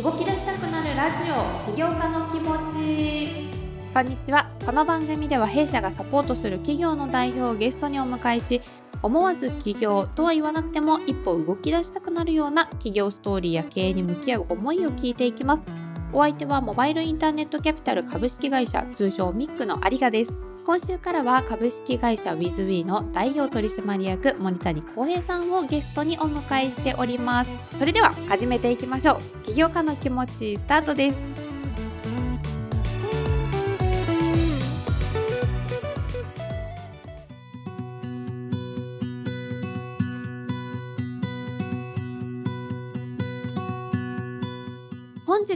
動き出したくなるラジオ起業家の気持ち。こんにちは。この番組では弊社がサポートする企業の代表をゲストにお迎えし思わず起業とは言わなくても一歩動き出したくなるような企業ストーリーや経営に向き合う思いを聞いていきます。お相手はモバイルインターネットキャピタル株式会社通称ミックの有賀です。今週からは株式会社 WithWe の代表取締役森谷光平さんをゲストにお迎えしております。それでは始めていきましょう。起業家の気持ちスタートです。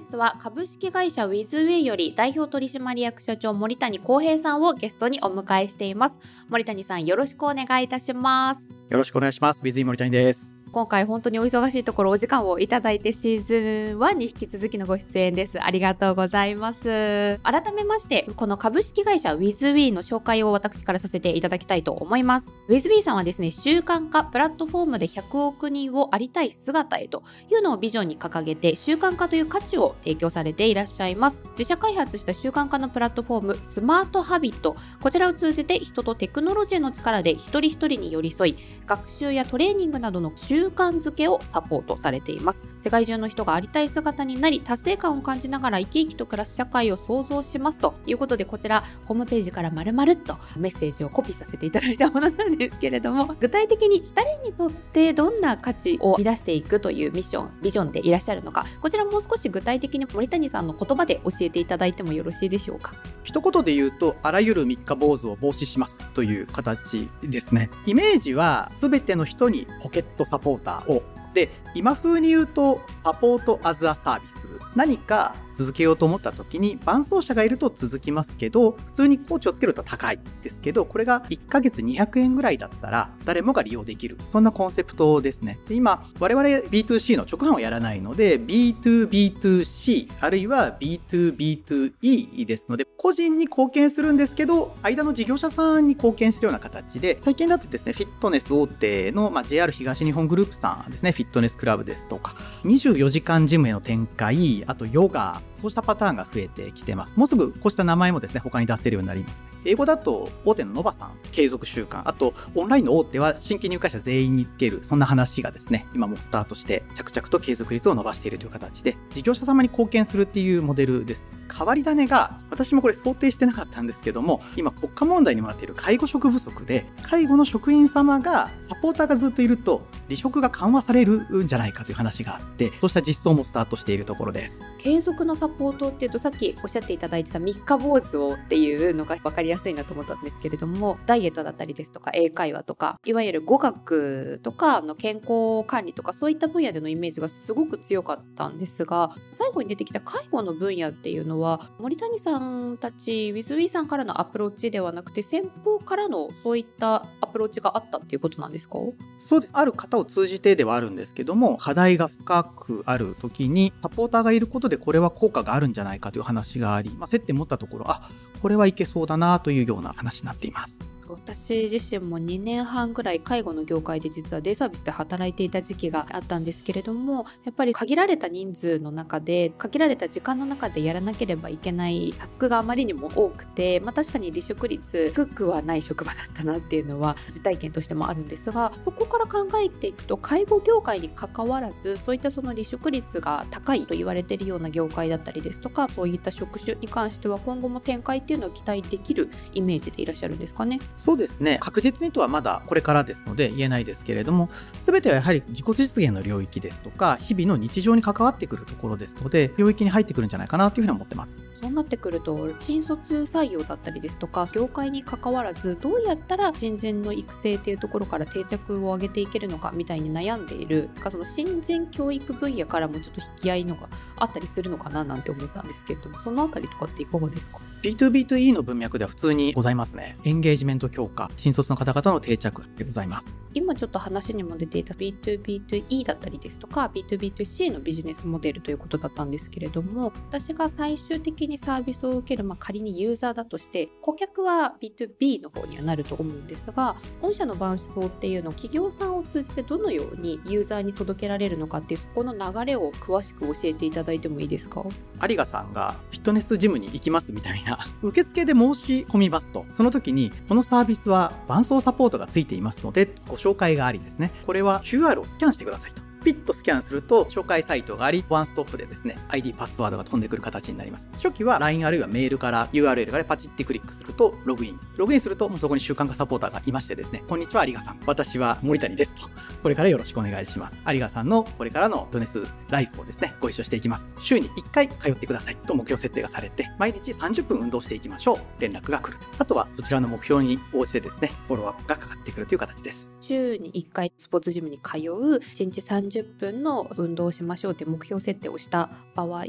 日は株式会社ウィズウェイより代表取締役社長森谷康平さんをゲストにお迎えしています。森谷さんよろしくお願いいたします。よろしくお願いします。ウィズイ森谷です。今回本当にお忙しいところお時間をいただいてシーズン1に引き続きのご出演です。ありがとうございます。改めまして、この株式会社 WithWe の紹介を私からさせていただきたいと思います。WithWe さんはですね、習慣化プラットフォームで100億人をありたい姿へというのをビジョンに掲げて習慣化という価値を提供されていらっしゃいます。自社開発した習慣化のプラットフォームスマートハビット、こちらを通じて人とテクノロジーの力で一人一人に寄り添い、学習やトレーニングなどの習慣づけをサポートされています。世界中の人がありたい姿になり達成感を感じながら生き生きと暮らす社会を創造しますということでこちらホームページから丸々とメッセージをコピーさせていただいたものなんですけれども 具体的に誰にとってどんな価値を生み出していくというミッションビジョンでいらっしゃるのかこちらもう少し具体的に森谷さんの言葉で教えていただいてもよろしいでしょうか？一言で言うとあらゆる三日坊主を防止しますという形ですね。イメージは全ての人にポケットサポーター。をで今風に言うとサポートアズアサービス何か続けようと思った時に伴走者がいると続きますけど普通にコーチをつけると高いですけどこれが1ヶ月200円ぐらいだったら誰もが利用できるそんなコンセプトですね。で今我々 B2C の直販をやらないので B2B2C あるいは B2B2E ですので個人に貢献するんですけど間の事業者さんに貢献するような形で最近だとですねフィットネス大手の、まあ、JR 東日本グループさんですねフィットネスクラブですとか24時間ジムへの展開あとヨガそうしたパターンが増えてきてます。もうすぐこうした名前もですね、他に出せるようになります。英語だと大手のノバさん、継続習慣。あと、オンラインの大手は新規入会者全員につける。そんな話がですね、今もスタートして着々と継続率を伸ばしているという形で、事業者様に貢献するっていうモデルです。変わり種が、私もこれ想定してなかったんですけども、今国家問題にもなっている介護職不足で、介護の職員様が、サポーターがずっといると、離職が緩和されるんじゃないかという話があって、そうした実装もスタートしているところです。継続のサポートっていうと、さっきおっしゃっていただいてた三日坊主をっていうのが分かりやすいなと思ったんですけれども、ダイエットだったりですとか、英会話とか、いわゆる語学とかの健康管理とか、そういった分野でのイメージがすごく強かったんですが、最後に出てきた介護の分野っていうのは、森谷さんたち WithWe さんからのアプローチではなくて先方からのそういったアプローチがあったっていうことなんですか？そうですある方を通じてではあるんですけども課題が深くある時にサポーターがいることでこれは効果があるんじゃないかという話があり、まあ、接点持ったところあこれはいけそうだなというような話になっています。私自身も2年半ぐらい介護の業界で実はデイサービスで働いていた時期があったんですけれどもやっぱり限られた人数の中で限られた時間の中でやらなければいけないタスクがあまりにも多くて、まあ、確かに離職率低くはない職場だったなっていうのは実体験としてもあるんですがそこから考えていくと介護業界にかかわらずそういったその離職率が高いと言われているような業界だったりですとかそういった職種に関しては今後も展開っていうのを期待できるイメージでいらっしゃるんですかね。そうですね。確実にとはまだこれからですので言えないですけれども全てはやはり自己実現の領域ですとか日々の日常に関わってくるところですので領域に入ってくるんじゃないかなというふうに思ってます。そうなってくると新卒採用だったりですとか業界に関わらずどうやったら新人の育成っていうところから定着を上げていけるのかみたいに悩んでいるかその新人教育分野からもちょっと引き合いのがあったりするのかななんて思ったんですけれどもそのあたりとかっていかがですか？B2B2E の文脈では普通にございますね。エンゲージメント強化、新卒の方々の定着でございます。今ちょっと話にも出ていた B2B2E だったりですとか B2B2C のビジネスモデルということだったんですけれども私が最終的にサービスを受ける、まあ、仮にユーザーだとして顧客は B2B の方にはなると思うんですが御社の伴走っていうのを企業さんを通じてどのようにユーザーに届けられるのかっていうそこの流れを詳しく教えていただだいてもいいですか？有賀さんがフィットネスジムに行きますみたいな受付で申し込みますとその時にこのサービスは伴走サポートがついていますのでご紹介がありですね。これは QR をスキャンしてください。ピッとスキャンすると紹介サイトがあり、ワンストップでですね、ID パスワードが飛んでくる形になります。初期は LINE あるいはメールから URL からパチってクリックするとログイン。ログインするともうそこに習慣化サポーターがいましてですね、こんにちは、有賀さん。私は森谷ですと。これからよろしくお願いします。有賀さんのこれからのドネスライフをですね、ご一緒していきます。週に1回通ってくださいと目標設定がされて、毎日30分運動していきましょう。連絡が来る。あとはそちらの目標に応じてですね、フォローアップがかかってくるという形です。週に1回スポーツジムに通う、1日30分の運動をしましょうって目標設定をした場合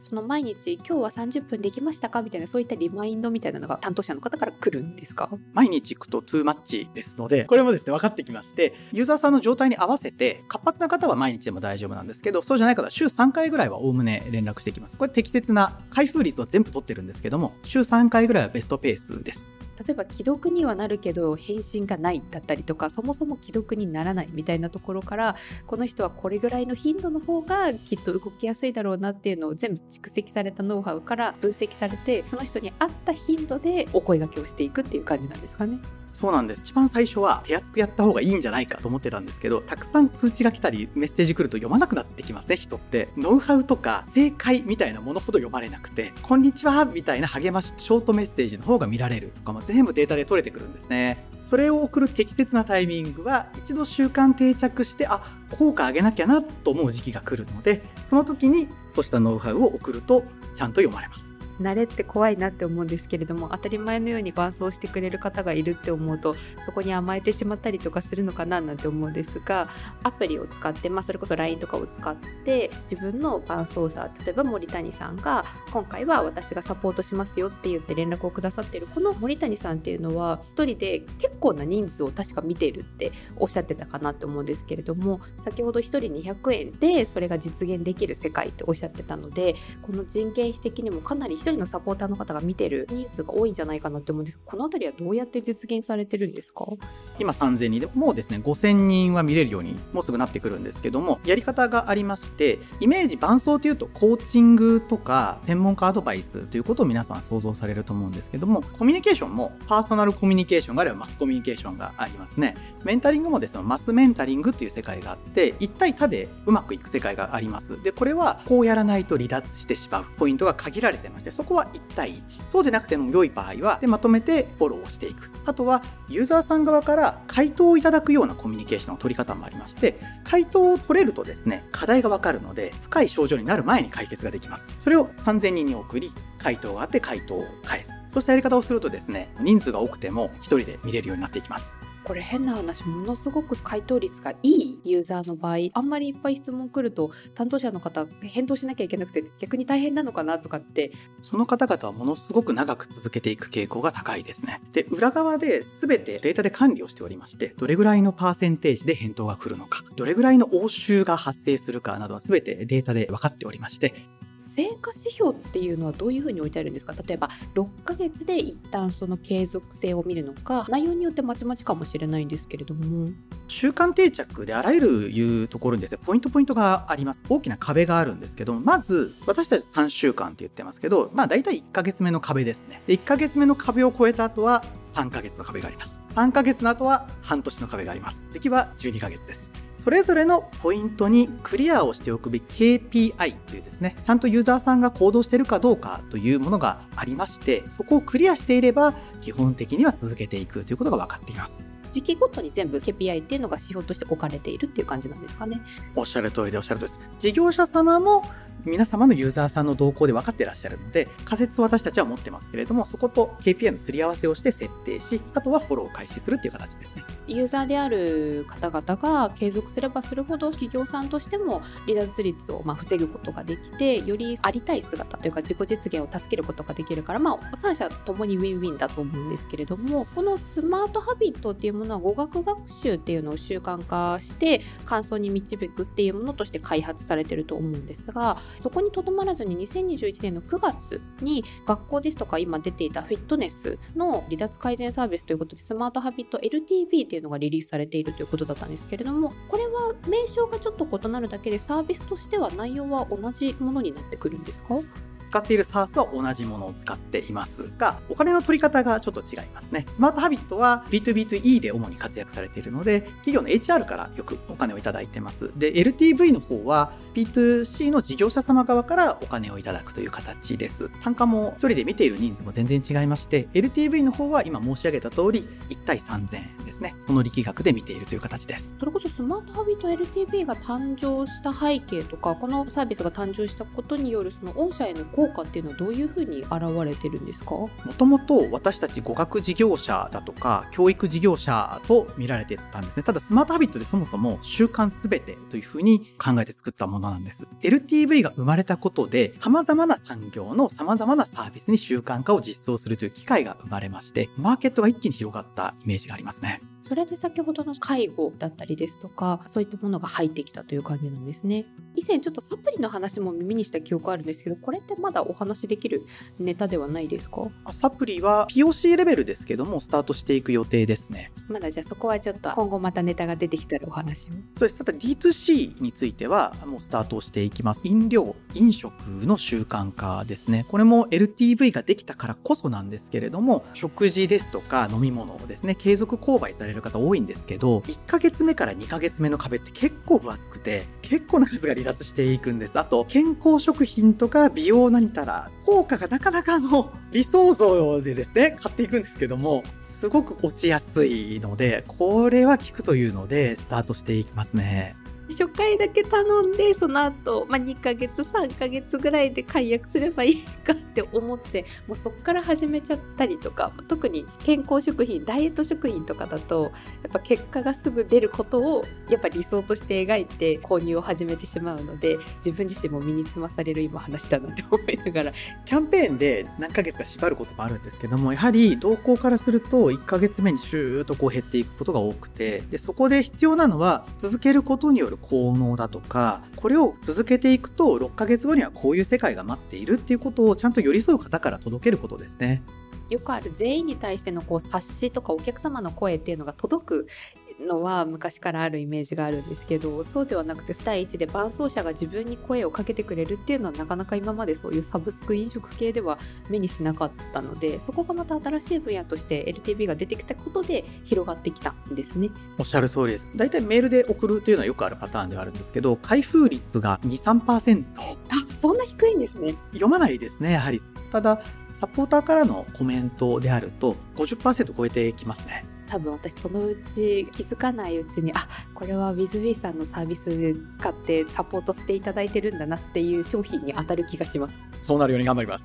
その毎日今日は30分できましたか？みたいなそういったリマインドみたいなのが担当者の方から来るんですか？毎日行くとトゥーマッチですのでこれもですね分かってきましてユーザーさんの状態に合わせて活発な方は毎日でも大丈夫なんですけどそうじゃない方は週3回ぐらいはおおむね連絡していきます。これ適切な開封率は全部取ってるんですけども週3回ぐらいはベストペースです。例えば既読にはなるけど返信がないだったりとかそもそも既読にならないみたいなところからこの人はこれぐらいの頻度の方がきっと動きやすいだろうなっていうのを全部蓄積されたノウハウから分析されてその人に合った頻度でお声がけをしていくっていう感じなんですかね。そうなんです。一番最初は手厚くやった方がいいんじゃないかと思ってたんですけど、たくさん通知が来たり、メッセージ来ると読まなくなってきますね、人って。ノウハウとか正解みたいなものほど読まれなくて、こんにちはみたいな励まし、ショートメッセージの方が見られるとかも全部データで取れてくるんですね。それを送る適切なタイミングは、一度習慣定着して、あ、効果上げなきゃなと思う時期が来るので、その時にそうしたノウハウを送ると、ちゃんと読まれます。慣れって怖いなって思うんですけれども当たり前のように伴走してくれる方がいるって思うとそこに甘えてしまったりとかするのかななんて思うんですがアプリを使って、まあ、それこそ LINE とかを使って自分の伴走者例えば森谷さんが今回は私がサポートしますよって言って連絡をくださっているこの森谷さんっていうのは1人で結構な人数を確か見ているっておっしゃってたかなと思うんですけれども先ほど1人200円でそれが実現できる世界っておっしゃってたのでこの人件費的にもかなり人のサポーターの方が見てる人数が多いんじゃないかなって思うんです。この辺りはどうやって実現されてるんですか？今3000人でもうですね5000人は見れるようにもうすぐなってくるんですけどもやり方がありましてイメージ伴走というとコーチングとか専門家アドバイスということを皆さん想像されると思うんですけどもコミュニケーションもパーソナルコミュニケーションがあればマスコミュニケーションがありますね。メンタリングもですねマスメンタリングという世界があって1対他でうまくいく世界があります。でこれはこうやらないと離脱してしまうポイントが限られてましてそこは1対1そうでなくても良い場合はでまとめてフォローをしていく。あとはユーザーさん側から回答をいただくようなコミュニケーションの取り方もありまして回答を取れるとですね課題がわかるので深い症状になる前に解決ができます。それを3000人に送り回答があって回答を返す。そうしたやり方をするとですね人数が多くても1人で見れるようになっていきます。これ変な話ものすごく回答率がいいユーザーの場合あんまりいっぱい質問来ると担当者の方返答しなきゃいけなくて逆に大変なのかなとかってその方々はものすごく長く続けていく傾向が高いですね。で裏側で全てデータで管理をしておりましてどれぐらいのパーセンテージで返答が来るのかどれぐらいの応酬が発生するかなどは全てデータで分かっておりまして成果指標っていうのはどういうふうに置いてあるんですか？例えば6ヶ月で一旦その継続性を見るのか内容によってまちまちかもしれないんですけれども。習慣定着であらゆるいうところにですねポイントポイントがあります。大きな壁があるんですけどまず私たち3週間って言ってますけどまあ大体1ヶ月目の壁ですね。で1ヶ月目の壁を超えた後は3ヶ月の壁があります。3ヶ月の後は半年の壁があります。次は12ヶ月です。それぞれのポイントにクリアをしておくべき KPI というですね、ちゃんとユーザーさんが行動しているかどうかというものがありまして、そこをクリアしていれば、基本的には続けていくということが分かっています。時期ごとに全部 KPI っていうのが指標として置かれているっていう感じなんですかね。おっしゃる通りでおっしゃる通りです。事業者様も皆様のユーザーさんの動向で分かってらっしゃるので、仮説を私たちは持ってますけれども、そこと KPI のすり合わせをして設定し、あとはフォローを開始するっていう形ですね。ユーザーである方々が継続すればするほど企業さんとしても離脱率をま防ぐことができてよりありたい姿というか自己実現を助けることができるからまあ3社ともにウィンウィンだと思うんですけれどもこのスマートハビットっていうもものは語学学習っていうのを習慣化して感想に導くっていうものとして開発されてると思うんですがそこにとどまらずに2021年の9月に学校ですとか今出ていたフィットネスの離脱改善サービスということでスマートハビット LTV っていうのがリリースされているということだったんですけれどもこれは名称がちょっと異なるだけでサービスとしては内容は同じものになってくるんですか？使っている SARS は同じものを使っていますが、お金の取り方がちょっと違いますね。スマートハビットは B2B2E で主に活躍されているので、企業の HR からよくお金をいただいてます。で、LTV の方は B2C の事業者様側からお金をいただくという形です。単価も1人で見ている人数も全然違いまして、LTV の方は今申し上げた通り1対3000円ですね。この力学で見ているという形です。それこそスマートハビット LTV が誕生した背景とか、このサービスが誕生したことによるその御社への効果っていうのはどういうふうに現れてるんですか？もともと私たち語学事業者だとか教育事業者と見られてたんですね。ただスマートハビットでそもそも習慣すべてというふうに考えて作ったものなんです。LTV が生まれたことで様々な産業の様々なサービスに習慣化を実装するという機会が生まれまして、マーケットが一気に広がったイメージがありますね。それで先ほどの介護だったりですとかそういったものが入ってきたという感じなんですね。以前ちょっとサプリの話も耳にした記憶あるんですけどこれってまだお話できるネタではないですか？サプリは POC レベルですけどもスタートしていく予定ですね。まだじゃあそこはちょっと今後またネタが出てきたらお話を。そうです。ただ D2C についてはもうスタートしていきます。飲料飲食の習慣化ですね。これも LTV ができたからこそなんですけれども食事ですとか飲み物をですね継続購買される方多いんですけど、1ヶ月目から2ヶ月目の壁って結構分厚くて、結構な数が離脱していくんです。あと、健康食品とか美容何たら、効果がなかなかの理想像でですね、買っていくんですけども、すごく落ちやすいので、これは効くというので、スタートしていきますね。初回だけ頼んでその後、まあ、2ヶ月3ヶ月ぐらいで解約すればいいかって思ってもうそっから始めちゃったりとか特に健康食品ダイエット食品とかだとやっぱ結果がすぐ出ることをやっぱ理想として描いて購入を始めてしまうので自分自身も身につまされる今話だなって思いながら。キャンペーンで何ヶ月か縛ることもあるんですけどもやはり動向からすると1ヶ月目にシューッとこう減っていくことが多くてでそこで必要なのは続けることによるる効能だとかこれを続けていくと6ヶ月後にはこういう世界が待っているっていうことをちゃんと寄り添う方から届けることですね。よくある全員に対してのこう冊子とかお客様の声っていうのが届くのは昔からあるイメージがあるんですけどそうではなくて対1で伴走者が自分に声をかけてくれるっていうのはなかなか今までそういうサブスク飲食系では目にしなかったのでそこがまた新しい分野として LTV が出てきたことで広がってきたんですね。おっしゃる通りです。大体メールで送るというのはよくあるパターンではあるんですけど開封率が23%あそんな低いんですね。読まないですねやはり。ただサポーターからのコメントであると50%超えてきますね多分私そのうち気づかないうちにあこれは WithWe さんのサービスで使ってサポートしていただいてるんだなっていう商品に当たる気がしますそうなるように頑張ります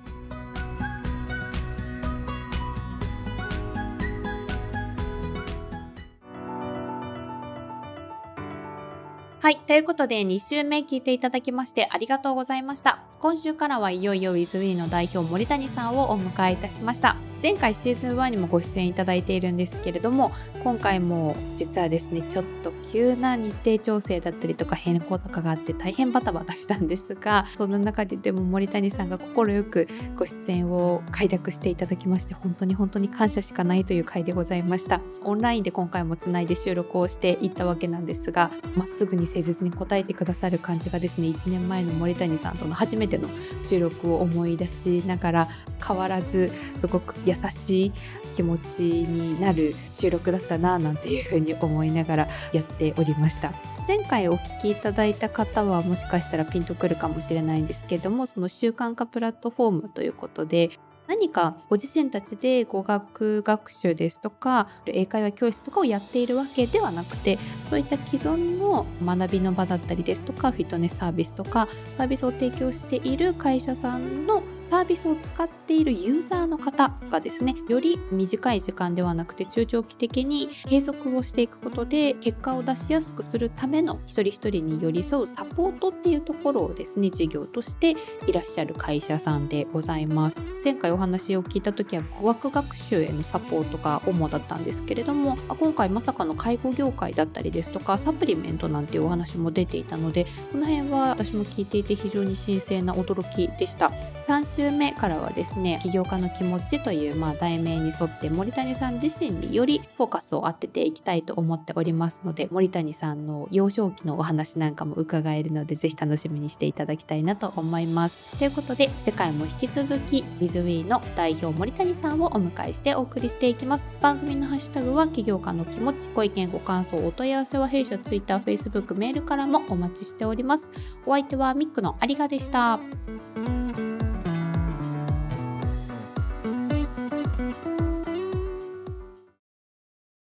はい。ということで、2週目聞いていただきましてありがとうございました。今週からはいよいよ WithWe の代表森谷さんをお迎えいたしました。前回シーズン1にもご出演いただいているんですけれども今回も実はですねちょっと急な日程調整だったりとか変更とかがあって大変バタバタしたんですがそんな中ででも森谷さんが快くご出演を快諾していただきまして本当に本当に感謝しかないという回でございましたオンラインで今回もつないで収録をしていったわけなんですがまっすぐに誠実に答えてくださる感じがですね1年前の森谷さんとの初めての収録を思い出しながら変わらずすごく優しい気持ちになる収録だったななんていうふうに思いながらやっておりました。前回お聞きいただいた方はもしかしたらピンとくるかもしれないんですけどもその習慣化プラットフォームということで何かご自身たちで語学学習ですとか英会話教室とかをやっているわけではなくてそういった既存の学びの場だったりですとかフィットネスサービスとかサービスを提供している会社さんのサービスを使っているユーザーの方がですねより短い時間ではなくて中長期的に継続をしていくことで結果を出しやすくするための一人一人に寄り添うサポートっていうところをですね事業としていらっしゃる会社さんでございます。前回お話を聞いた時は語学学習へのサポートが主だったんですけれども今回まさかの介護業界だったりですとかサプリメントなんていうお話も出ていたのでこの辺は私も聞いていて非常に神聖な驚きでした。3週目からはですね起業家の気持ちというまあ題名に沿って森谷さん自身によりフォーカスを当てていきたいと思っておりますので森谷さんの幼少期のお話なんかも伺えるのでぜひ楽しみにしていただきたいなと思います。ということで次回も引き続き WithWe の代表森谷さんをお迎えしてお送りしていきます。番組のハッシュタグは起業家の気持ちご意見ご感想お問い合わせは弊社 Twitter、Facebook、メールからもお待ちしております。お相手はミックのありがでした。